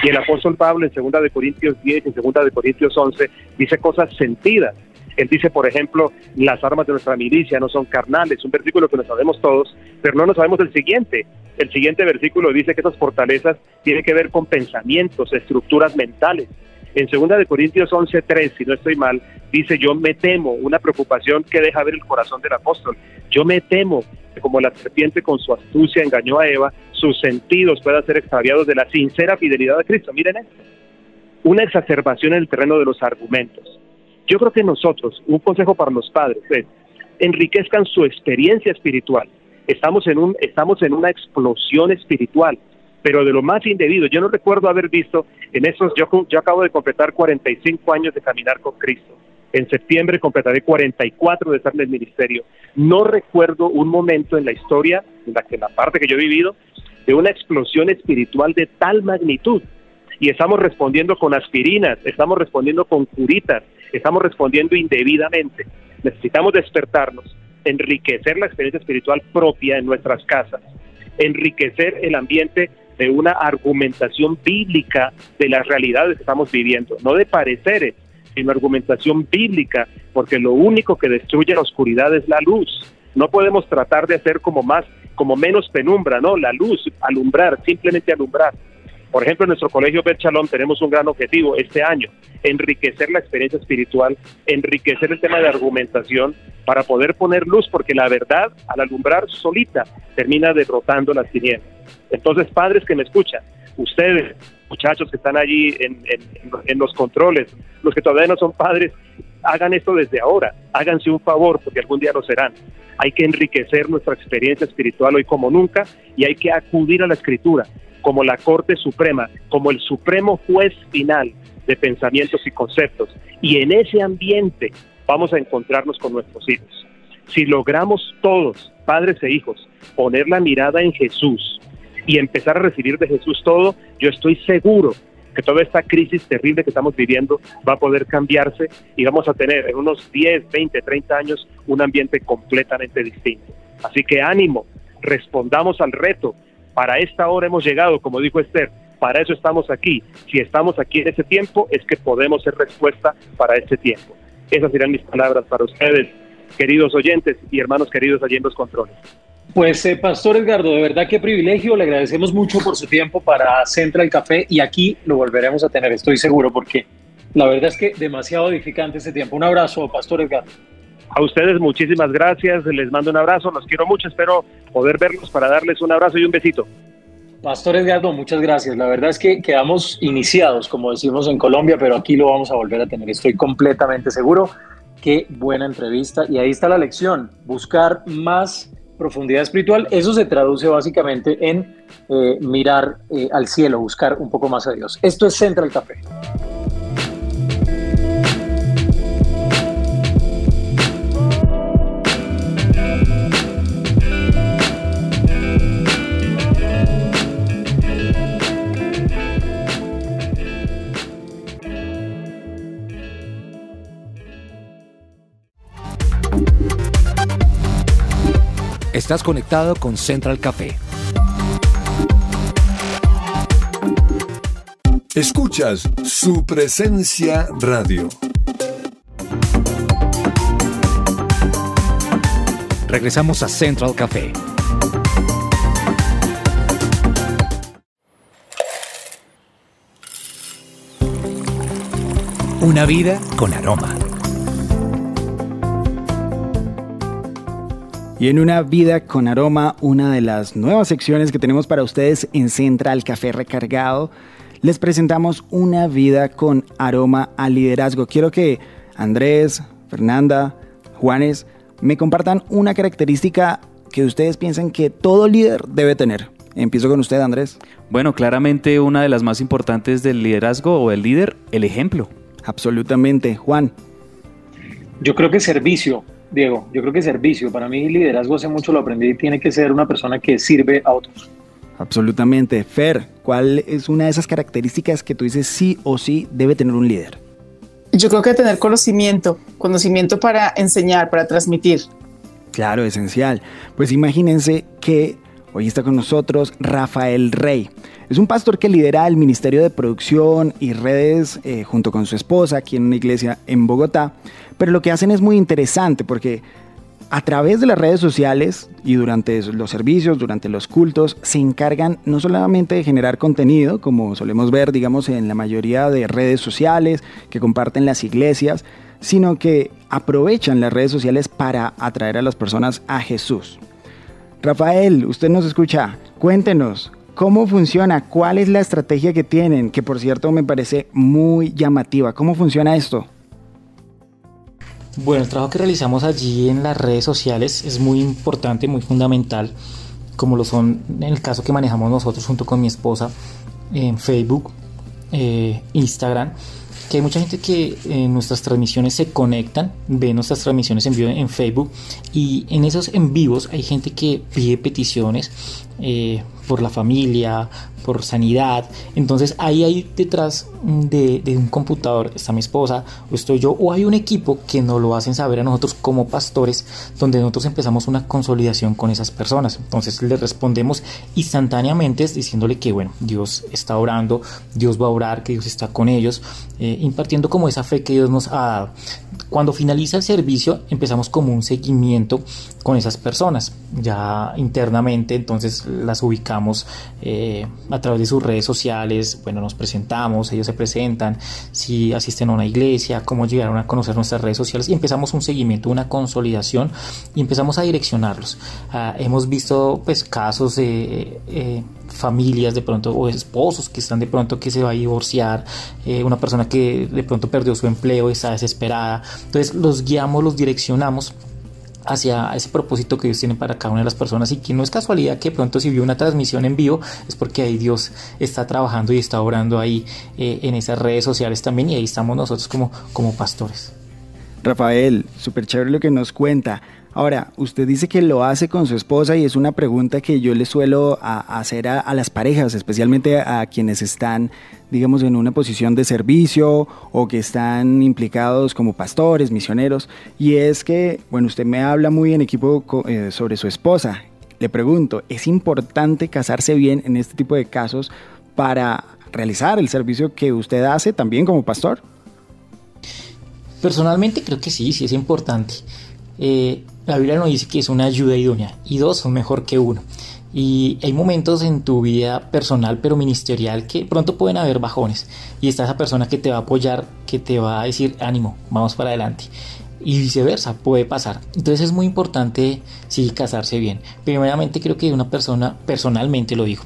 Y el apóstol Pablo en 2 de Corintios 10 y en 2 de Corintios 11 dice cosas sentidas él dice, por ejemplo, las armas de nuestra milicia no son carnales, un versículo que lo sabemos todos, pero no nos sabemos el siguiente. El siguiente versículo dice que esas fortalezas tienen que ver con pensamientos, estructuras mentales. En 2 de Corintios 11:3, si no estoy mal, dice, yo me temo, una preocupación que deja ver el corazón del apóstol. Yo me temo como la serpiente con su astucia engañó a Eva, sus sentidos puedan ser extraviados de la sincera fidelidad de Cristo. Miren esto. Una exacerbación en el terreno de los argumentos. Yo creo que nosotros, un consejo para los padres es, enriquezcan su experiencia espiritual. Estamos en, un, estamos en una explosión espiritual, pero de lo más indebido. Yo no recuerdo haber visto en esos, yo, yo acabo de completar 45 años de caminar con Cristo. En septiembre completaré 44 de estar en el ministerio. No recuerdo un momento en la historia, en la que la parte que yo he vivido, de una explosión espiritual de tal magnitud. Y estamos respondiendo con aspirinas, estamos respondiendo con curitas, estamos respondiendo indebidamente. Necesitamos despertarnos, enriquecer la experiencia espiritual propia en nuestras casas, enriquecer el ambiente de una argumentación bíblica de las realidades que estamos viviendo, no de pareceres, sino argumentación bíblica, porque lo único que destruye la oscuridad es la luz. No podemos tratar de hacer como más, como menos penumbra, no, la luz, alumbrar, simplemente alumbrar. Por ejemplo, en nuestro colegio Bet tenemos un gran objetivo este año, enriquecer la experiencia espiritual, enriquecer el tema de argumentación para poder poner luz, porque la verdad, al alumbrar solita, termina derrotando las tinieblas. Entonces, padres que me escuchan, ustedes, muchachos que están allí en, los controles, los que todavía no son padres, hagan esto desde ahora, háganse un favor, porque algún día lo serán. Hay que enriquecer nuestra experiencia espiritual hoy como nunca y hay que acudir a la escritura como la Corte Suprema, como el supremo juez final de pensamientos y conceptos. Y en ese ambiente vamos a encontrarnos con nuestros hijos. Si logramos todos, padres e hijos, poner la mirada en Jesús y empezar a recibir de Jesús todo, yo estoy seguro que toda esta crisis terrible que estamos viviendo va a poder cambiarse y vamos a tener en unos 10, 20, 30 años un ambiente completamente distinto. Así que ánimo, respondamos al reto para esta hora hemos llegado, como dijo Esther, para eso estamos aquí. Si estamos aquí en ese tiempo, es que podemos ser respuesta para ese tiempo. Esas serán mis palabras para ustedes, queridos oyentes y hermanos queridos allí en los controles. Pues, eh, Pastor Edgardo, de verdad qué privilegio. Le agradecemos mucho por su tiempo para Central Café y aquí lo volveremos a tener, estoy seguro, porque la verdad es que demasiado edificante ese tiempo. Un abrazo, Pastor Edgardo. A ustedes muchísimas gracias, les mando un abrazo, los quiero mucho, espero poder verlos para darles un abrazo y un besito. Pastor Edgardo, muchas gracias. La verdad es que quedamos iniciados, como decimos en Colombia, pero aquí lo vamos a volver a tener. Estoy completamente seguro. Qué buena entrevista. Y ahí está la lección, buscar más profundidad espiritual. Eso se traduce básicamente en eh, mirar eh, al cielo, buscar un poco más a Dios. Esto es Central Café. Estás conectado con Central Café. Escuchas su presencia radio. Regresamos a Central Café. Una vida con aroma. Y en una vida con aroma, una de las nuevas secciones que tenemos para ustedes en Central Café Recargado, les presentamos una vida con aroma al liderazgo. Quiero que Andrés, Fernanda, Juanes me compartan una característica que ustedes piensan que todo líder debe tener. Empiezo con usted, Andrés. Bueno, claramente una de las más importantes del liderazgo o del líder, el ejemplo. Absolutamente. Juan. Yo creo que servicio. Diego, yo creo que servicio, para mí liderazgo hace mucho lo aprendí, tiene que ser una persona que sirve a otros. Absolutamente. Fer, ¿cuál es una de esas características que tú dices sí o sí debe tener un líder? Yo creo que tener conocimiento, conocimiento para enseñar, para transmitir. Claro, esencial. Pues imagínense que hoy está con nosotros Rafael Rey. Es un pastor que lidera el Ministerio de Producción y Redes eh, junto con su esposa aquí en una iglesia en Bogotá. Pero lo que hacen es muy interesante porque a través de las redes sociales y durante los servicios, durante los cultos, se encargan no solamente de generar contenido, como solemos ver, digamos, en la mayoría de redes sociales que comparten las iglesias, sino que aprovechan las redes sociales para atraer a las personas a Jesús. Rafael, usted nos escucha, cuéntenos, ¿Cómo funciona? ¿Cuál es la estrategia que tienen? Que por cierto me parece muy llamativa. ¿Cómo funciona esto? Bueno, el trabajo que realizamos allí en las redes sociales es muy importante, muy fundamental, como lo son en el caso que manejamos nosotros junto con mi esposa en Facebook, eh, Instagram que hay mucha gente que en nuestras transmisiones se conectan, ve nuestras transmisiones en vivo en Facebook y en esos en vivos hay gente que pide peticiones eh, por la familia, por sanidad. Entonces ahí hay detrás de, un computador, está mi esposa, o estoy yo, o hay un equipo que nos lo hacen saber a nosotros como pastores, donde nosotros empezamos una consolidación con esas personas. Entonces le respondemos instantáneamente diciéndole que, bueno, Dios está orando, Dios va a orar, que Dios está con ellos, eh, impartiendo como esa fe que Dios nos ha dado. Cuando finaliza el servicio, empezamos como un seguimiento con esas personas, ya internamente, entonces las ubicamos. Eh, a través de sus redes sociales, bueno, nos presentamos, ellos se presentan, si asisten a una iglesia, cómo llegaron a conocer nuestras redes sociales y empezamos un seguimiento, una consolidación y empezamos a direccionarlos. Ah, hemos visto pues casos de eh, familias de pronto o esposos que están de pronto que se va a divorciar, eh, una persona que de pronto perdió su empleo, está desesperada, entonces los guiamos, los direccionamos hacia ese propósito que Dios tiene para cada una de las personas y que no es casualidad que pronto si vio una transmisión en vivo es porque ahí Dios está trabajando y está orando ahí eh, en esas redes sociales también y ahí estamos nosotros como, como pastores. Rafael, súper chévere lo que nos cuenta. Ahora, usted dice que lo hace con su esposa y es una pregunta que yo le suelo hacer a, las parejas, especialmente a quienes están, digamos, en una posición de servicio o que están implicados como pastores, misioneros. Y es que, bueno, usted me habla muy en equipo eh, sobre su esposa. Le pregunto, ¿es importante casarse bien en este tipo de casos para realizar el servicio que usted hace también como pastor? Personalmente creo que sí, sí es importante. Eh, la Biblia nos dice que es una ayuda idónea y dos son mejor que uno. Y hay momentos en tu vida personal pero ministerial que pronto pueden haber bajones y está esa persona que te va a apoyar, que te va a decir ánimo, vamos para adelante. Y viceversa, puede pasar. Entonces es muy importante sí casarse bien. Primeramente creo que una persona, personalmente lo digo,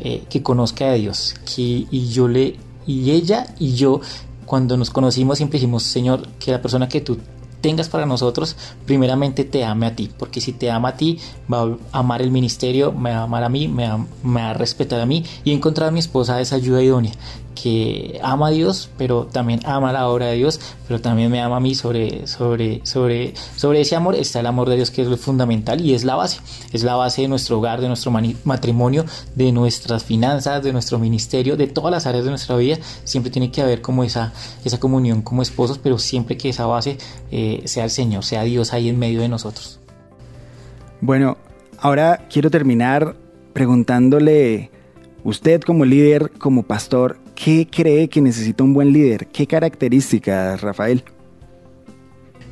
eh, que conozca a Dios. Que, y yo le, y ella y yo cuando nos conocimos siempre dijimos, Señor, que la persona que tú tengas para nosotros, primeramente te ame a ti, porque si te ama a ti, va a amar el ministerio, me va a amar a mí, me va, a respetar a mí y encontrar a mi esposa esa ayuda idónea que ama a Dios, pero también ama la obra de Dios, pero también me ama a mí sobre, sobre, sobre, sobre ese amor. Está el amor de Dios que es lo fundamental y es la base, es la base de nuestro hogar, de nuestro matrimonio, de nuestras finanzas, de nuestro ministerio, de todas las áreas de nuestra vida, siempre tiene que haber como esa, esa comunión como esposos, pero siempre que esa base eh, sea el Señor, sea Dios ahí en medio de nosotros. Bueno, ahora quiero terminar preguntándole, usted como líder, como pastor, ¿Qué cree que necesita un buen líder? ¿Qué características, Rafael?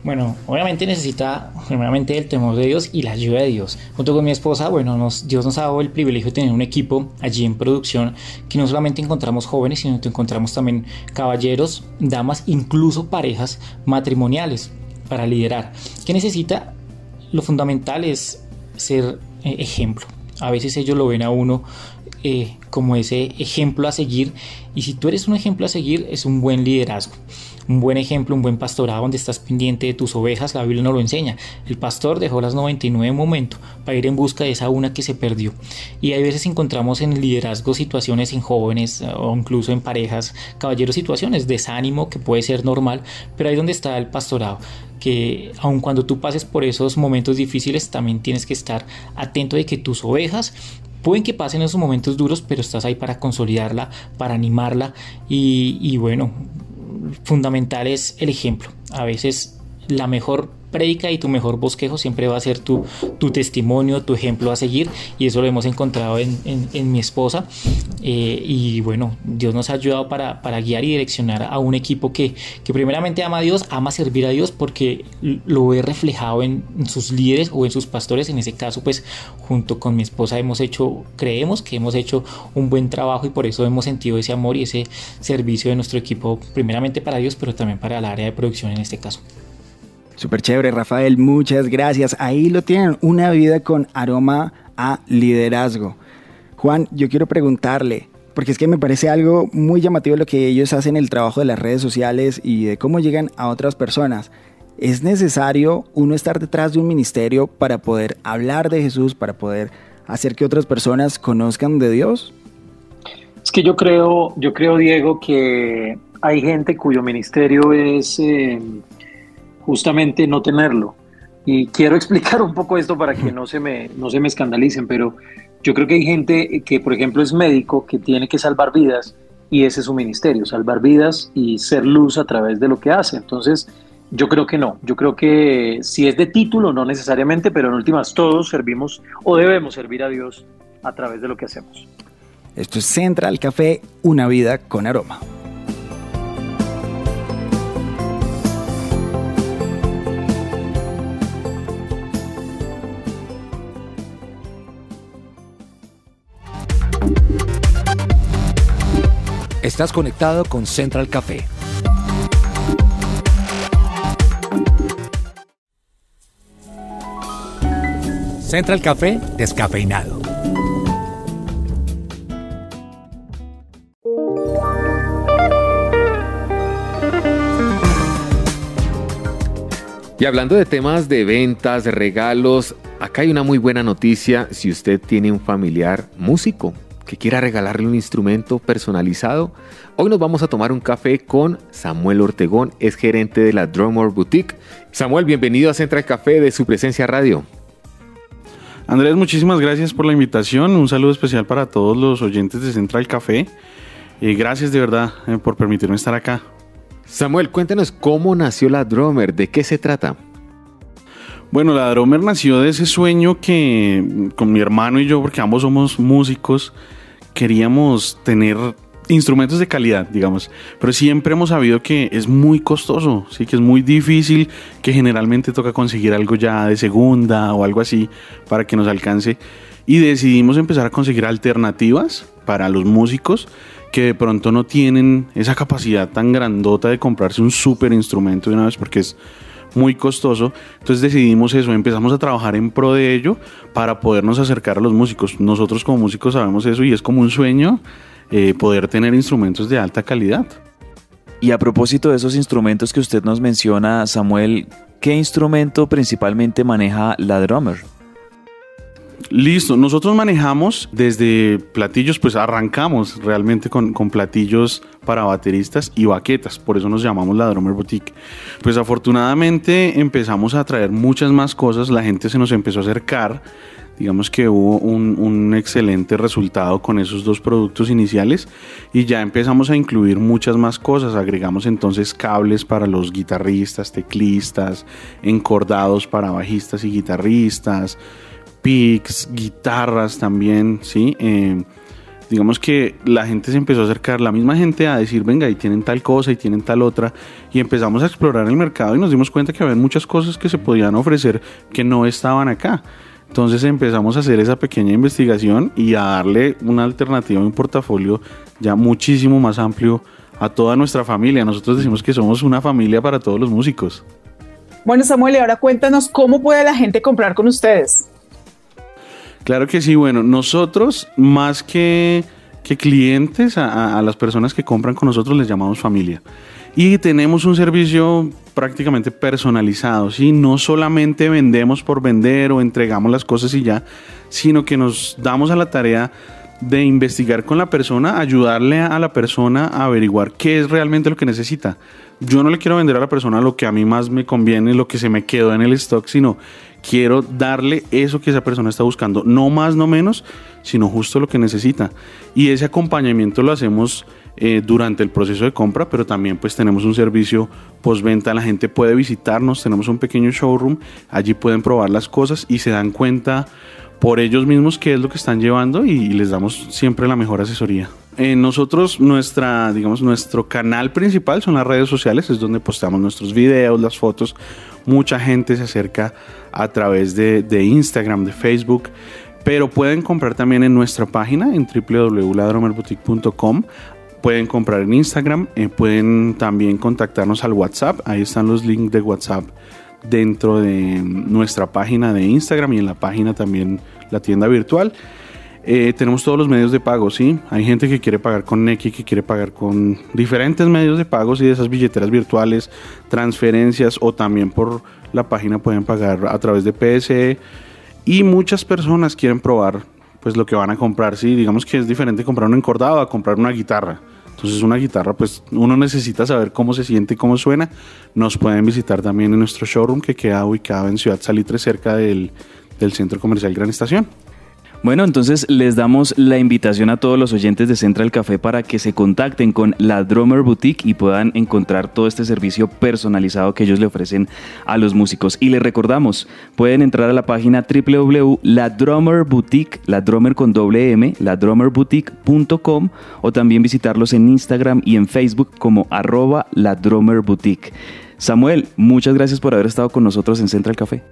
Bueno, obviamente necesita primeramente el temor de Dios y la ayuda de Dios. Junto con mi esposa, bueno, nos, Dios nos ha dado el privilegio de tener un equipo allí en producción que no solamente encontramos jóvenes, sino que encontramos también caballeros, damas, incluso parejas matrimoniales para liderar. ¿Qué necesita? Lo fundamental es ser eh, ejemplo. A veces ellos lo ven a uno eh, como ese ejemplo a seguir. Y si tú eres un ejemplo a seguir, es un buen liderazgo. Un buen ejemplo, un buen pastorado donde estás pendiente de tus ovejas, la Biblia no lo enseña. El pastor dejó las 99 en momento para ir en busca de esa una que se perdió. Y hay veces encontramos en el liderazgo situaciones en jóvenes o incluso en parejas, caballeros, situaciones, desánimo que puede ser normal, pero ahí donde está el pastorado que aun cuando tú pases por esos momentos difíciles, también tienes que estar atento de que tus ovejas Pueden que pasen esos momentos duros, pero estás ahí para consolidarla, para animarla y, y bueno, fundamental es el ejemplo. A veces la mejor predica y tu mejor bosquejo siempre va a ser tu, tu testimonio, tu ejemplo a seguir. Y eso lo hemos encontrado en, en, mi esposa. Eh, y bueno, Dios nos ha ayudado para, para, guiar y direccionar a un equipo que, que primeramente ama a Dios, ama servir a Dios porque lo ve reflejado en, sus líderes o en sus pastores, en ese caso pues junto con mi esposa hemos hecho, creemos que hemos hecho un buen trabajo y por eso hemos sentido ese amor y ese servicio de nuestro equipo primeramente para Dios pero también para el área de producción en este caso. Súper chévere, Rafael, muchas gracias. Ahí lo tienen, una vida con aroma a liderazgo. Juan, yo quiero preguntarle, porque es que me parece algo muy llamativo lo que ellos hacen, el trabajo de las redes sociales y de cómo llegan a otras personas. ¿Es necesario uno estar detrás de un ministerio para poder hablar de Jesús, para poder hacer que otras personas conozcan de Dios? Es que yo creo, yo creo, Diego, que hay gente cuyo ministerio es eh, justamente no tenerlo. Y quiero *laughs* explicar un poco esto para que no se, me, no se me escandalicen, pero yo creo que hay gente que, por ejemplo, es médico, que tiene que salvar vidas y ese es su ministerio, salvar vidas y ser luz a través de lo que hace. Entonces, yo creo que no, yo creo que si es de título, no necesariamente, pero en últimas todos servimos o debemos servir a Dios a través de lo que hacemos. Esto es Central Café, una vida con aroma. Estás conectado con Central Café. Central Café descafeinado. Y hablando de temas de ventas, de regalos, acá hay una muy buena noticia si usted tiene un familiar músico que quiera regalarle un instrumento personalizado, hoy nos vamos a tomar un café con Samuel Ortegón, es gerente de la Drummer Boutique. Samuel, bienvenido a Central Café de su presencia radio. Andrés, muchísimas gracias por la invitación. Un saludo especial para todos los oyentes de Central Café. Y gracias de verdad eh, por permitirme estar acá. Samuel, cuéntanos cómo nació la Drummer, de qué se trata. Bueno, la Drummer nació de ese sueño que con mi hermano y yo, porque ambos somos músicos, queríamos tener instrumentos de calidad, digamos, pero siempre hemos sabido que es muy costoso, sí, que es muy difícil, que generalmente toca conseguir algo ya de segunda o algo así para que nos alcance. Y decidimos empezar a conseguir alternativas para los músicos que de pronto no tienen esa capacidad tan grandota de comprarse un súper instrumento de una vez porque es muy costoso. Entonces decidimos eso, empezamos a trabajar en pro de ello para podernos acercar a los músicos. Nosotros como músicos sabemos eso y es como un sueño eh, poder tener instrumentos de alta calidad. Y a propósito de esos instrumentos que usted nos menciona, Samuel, ¿qué instrumento principalmente maneja la drummer? Listo, nosotros manejamos desde platillos, pues arrancamos realmente con, con, platillos para bateristas y baquetas, por eso nos llamamos la Drummer Boutique. Pues afortunadamente empezamos a traer muchas más cosas, la gente se nos empezó a acercar, digamos que hubo un, un excelente resultado con esos dos productos iniciales y ya empezamos a incluir muchas más cosas, agregamos entonces cables para los guitarristas, teclistas, encordados para bajistas y guitarristas, picks, guitarras también, ¿sí? Eh, digamos que la gente se empezó a acercar, la misma gente a decir, venga, y tienen tal cosa y tienen tal otra, y empezamos a explorar el mercado y nos dimos cuenta que había muchas cosas que se podían ofrecer que no estaban acá. Entonces empezamos a hacer esa pequeña investigación y a darle una alternativa, un portafolio ya muchísimo más amplio a toda nuestra familia. Nosotros decimos que somos una familia para todos los músicos. Bueno, Samuel, y ahora cuéntanos cómo puede la gente comprar con ustedes. Claro que sí, bueno, nosotros más que, que clientes, a, a, las personas que compran con nosotros les llamamos familia. Y tenemos un servicio prácticamente personalizado, ¿sí? No solamente vendemos por vender o entregamos las cosas y ya, sino que nos damos a la tarea de investigar con la persona, ayudarle a la persona a averiguar qué es realmente lo que necesita. Yo no le quiero vender a la persona lo que a mí más me conviene, lo que se me quedó en el stock, sino quiero darle eso que esa persona está buscando, no más, no menos, sino justo lo que necesita. Y ese acompañamiento lo hacemos eh, durante el proceso de compra, pero también pues tenemos un servicio postventa, la gente puede visitarnos, tenemos un pequeño showroom, allí pueden probar las cosas y se dan cuenta por ellos mismos qué es lo que están llevando y les damos siempre la mejor asesoría. Eh, nosotros, nuestra, digamos, nuestro canal principal son las redes sociales, es donde postamos nuestros videos, las fotos. Mucha gente se acerca a través de, de Instagram, de Facebook, pero pueden comprar también en nuestra página en www.ladromerboutique.com. Pueden comprar en Instagram, eh, pueden también contactarnos al WhatsApp, ahí están los links de WhatsApp dentro de nuestra página de Instagram y en la página también la tienda virtual. Eh, tenemos todos los medios de pago, ¿sí? Hay gente que quiere pagar con Neki, que quiere pagar con diferentes medios de pago, y de esas billeteras virtuales, transferencias o también por la página pueden pagar a través de PSE. Y muchas personas quieren probar pues lo que van a comprar, ¿sí? Digamos que es diferente comprar un encordado a comprar una guitarra. Entonces una guitarra, pues uno necesita saber cómo se siente y cómo suena. Nos pueden visitar también en nuestro showroom que queda ubicado en Ciudad Salitre, cerca del, del Centro Comercial Gran Estación. Bueno, entonces les damos la invitación a todos los oyentes de Central Café para que se contacten con la Drummer Boutique y puedan encontrar todo este servicio personalizado que ellos le ofrecen a los músicos. Y les recordamos, pueden entrar a la página www.ladrummerboutique, la drummer con doble M, ladrummerboutique.com o también visitarlos en Instagram y en Facebook como arroba la Boutique. Samuel, muchas gracias por haber estado con nosotros en Central Café.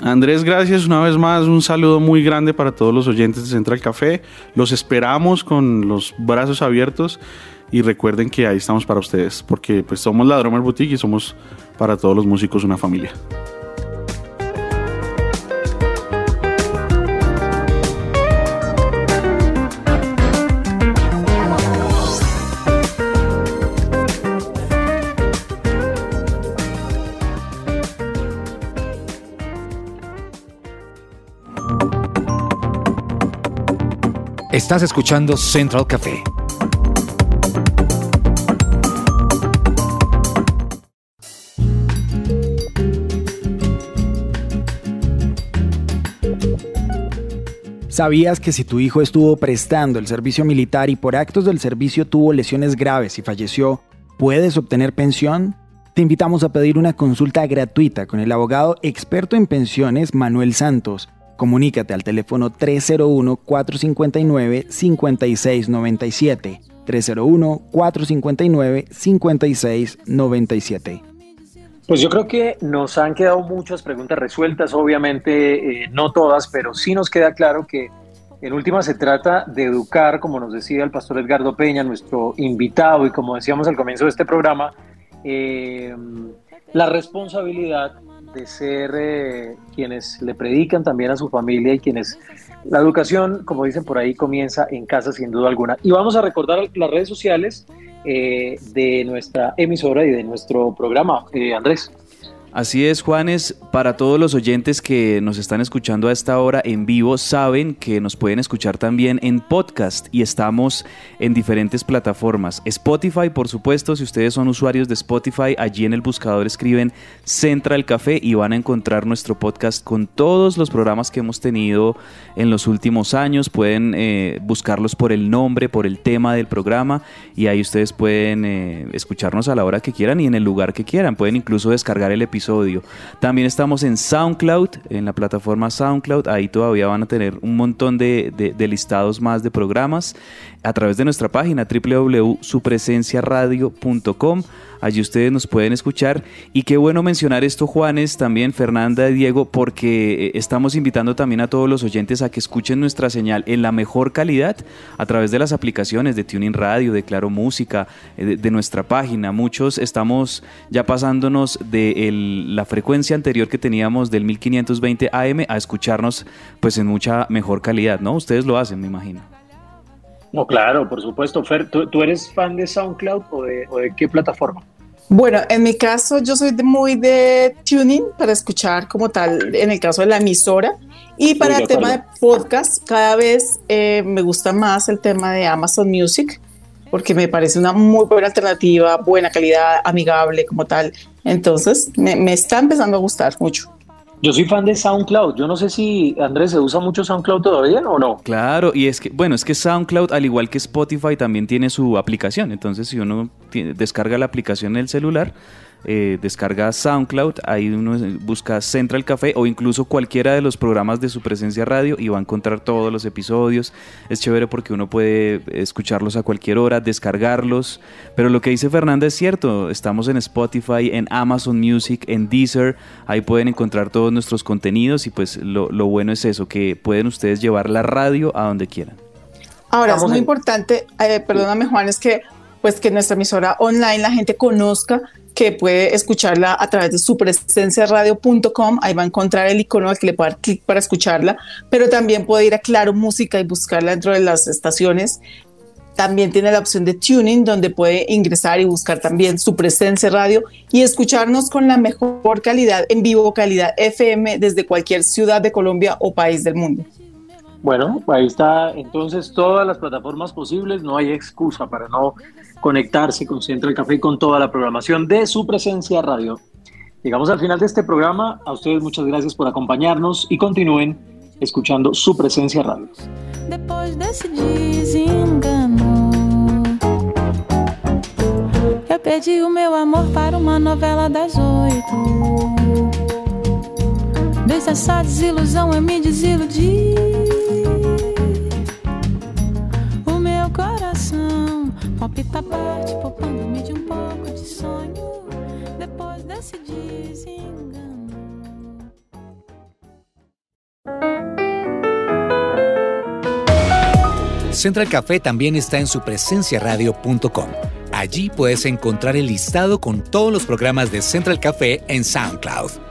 Andrés, gracias una vez más. Un saludo muy grande para todos los oyentes de Central Café. Los esperamos con los brazos abiertos y recuerden que ahí estamos para ustedes, porque pues somos la Drummer Boutique y somos para todos los músicos una familia. Estás escuchando Central Café. ¿Sabías que si tu hijo estuvo prestando el servicio militar y por actos del servicio tuvo lesiones graves y falleció, puedes obtener pensión? Te invitamos a pedir una consulta gratuita con el abogado experto en pensiones Manuel Santos Comunícate al teléfono 301-459-5697. 301-459-5697. Pues yo creo que nos han quedado muchas preguntas resueltas, obviamente eh, no todas, pero sí nos queda claro que en última se trata de educar, como nos decía el pastor Edgardo Peña, nuestro invitado, y como decíamos al comienzo de este programa, eh, la responsabilidad de ser eh, quienes le predican también a su familia y quienes la educación, como dicen por ahí, comienza en casa sin duda alguna. Y vamos a recordar las redes sociales eh, de nuestra emisora y de nuestro programa, eh, Andrés. Así es, Juanes. Para todos los oyentes que nos están escuchando a esta hora en vivo, saben que nos pueden escuchar también en podcast y estamos en diferentes plataformas. Spotify, por supuesto, si ustedes son usuarios de Spotify, allí en el buscador escriben Central Café y van a encontrar nuestro podcast con todos los programas que hemos tenido en los últimos años. Pueden eh, buscarlos por el nombre, por el tema del programa y ahí ustedes pueden eh, escucharnos a la hora que quieran y en el lugar que quieran. Pueden incluso descargar el episodio también estamos en SoundCloud, en la plataforma SoundCloud. Ahí todavía van a tener un montón de, de listados más de programas a través de nuestra página www.supresenciaradio.com. Allí ustedes nos pueden escuchar. Y qué bueno mencionar esto, Juanes, también Fernanda y Diego, porque eh, estamos invitando también a todos los oyentes a que escuchen nuestra señal en la mejor calidad a través de las aplicaciones de Tuning Radio, de Claro Música, eh, de, nuestra página. Muchos estamos ya pasándonos de la frecuencia anterior que teníamos del 1520 AM a escucharnos pues en mucha mejor calidad, ¿no? Ustedes lo hacen, me imagino. No, claro, por supuesto. Fer, ¿tú, eres fan de SoundCloud o de, qué plataforma? Bueno, en mi caso yo soy muy de tuning para escuchar como tal, en el caso de la emisora. Y para el tema de podcast, cada vez eh, me gusta más el tema de Amazon Music, porque me parece una muy buena alternativa, buena calidad, amigable como tal. Entonces, me está empezando a gustar mucho. Yo soy fan de SoundCloud. Yo no sé si, Andrés, ¿se usa mucho SoundCloud todavía o no? Claro, y es que, bueno, es que SoundCloud, al igual que Spotify, también tiene su aplicación. Entonces, si uno descarga la aplicación en el celular, eh, descarga SoundCloud, ahí uno busca Central Café o incluso cualquiera de los programas de su presencia radio y va a encontrar todos los episodios. Es chévere porque uno puede escucharlos a cualquier hora, descargarlos. Pero lo que dice Fernanda es cierto, estamos en Spotify, en Amazon Music, en Deezer, ahí pueden encontrar todos nuestros contenidos y pues lo, bueno es eso, que pueden ustedes llevar la radio a donde quieran. Ahora, es muy importante, eh, perdóname Juan, es que pues que nuestra emisora online la gente conozca que puede escucharla a través de su presencia radio.com. Ahí va a encontrar el icono al que le puede dar clic para escucharla, pero también puede ir a Claro Música y buscarla dentro de las estaciones. También tiene la opción de tuning, donde puede ingresar y buscar también su presencia radio y escucharnos con la mejor calidad en vivo, calidad FM, desde cualquier ciudad de Colombia o país del mundo. Bueno, ahí está entonces todas las plataformas posibles, no hay excusa para no conectarse con Central Café y con toda la programación de su presencia radio. Llegamos al final de este programa. A ustedes muchas gracias por acompañarnos y continúen escuchando su presencia radio. Depois desengano, eu o meu amor para uma novela das oito. Desde essa desilusão eu me desiludi. O meu coração palpita parte, poupando-me de um pouco de sonho. Depois desse desengano. Central Café también está en su presenciaradio.com. Allí puedes encontrar el listado con todos los programas de Central Café en SoundCloud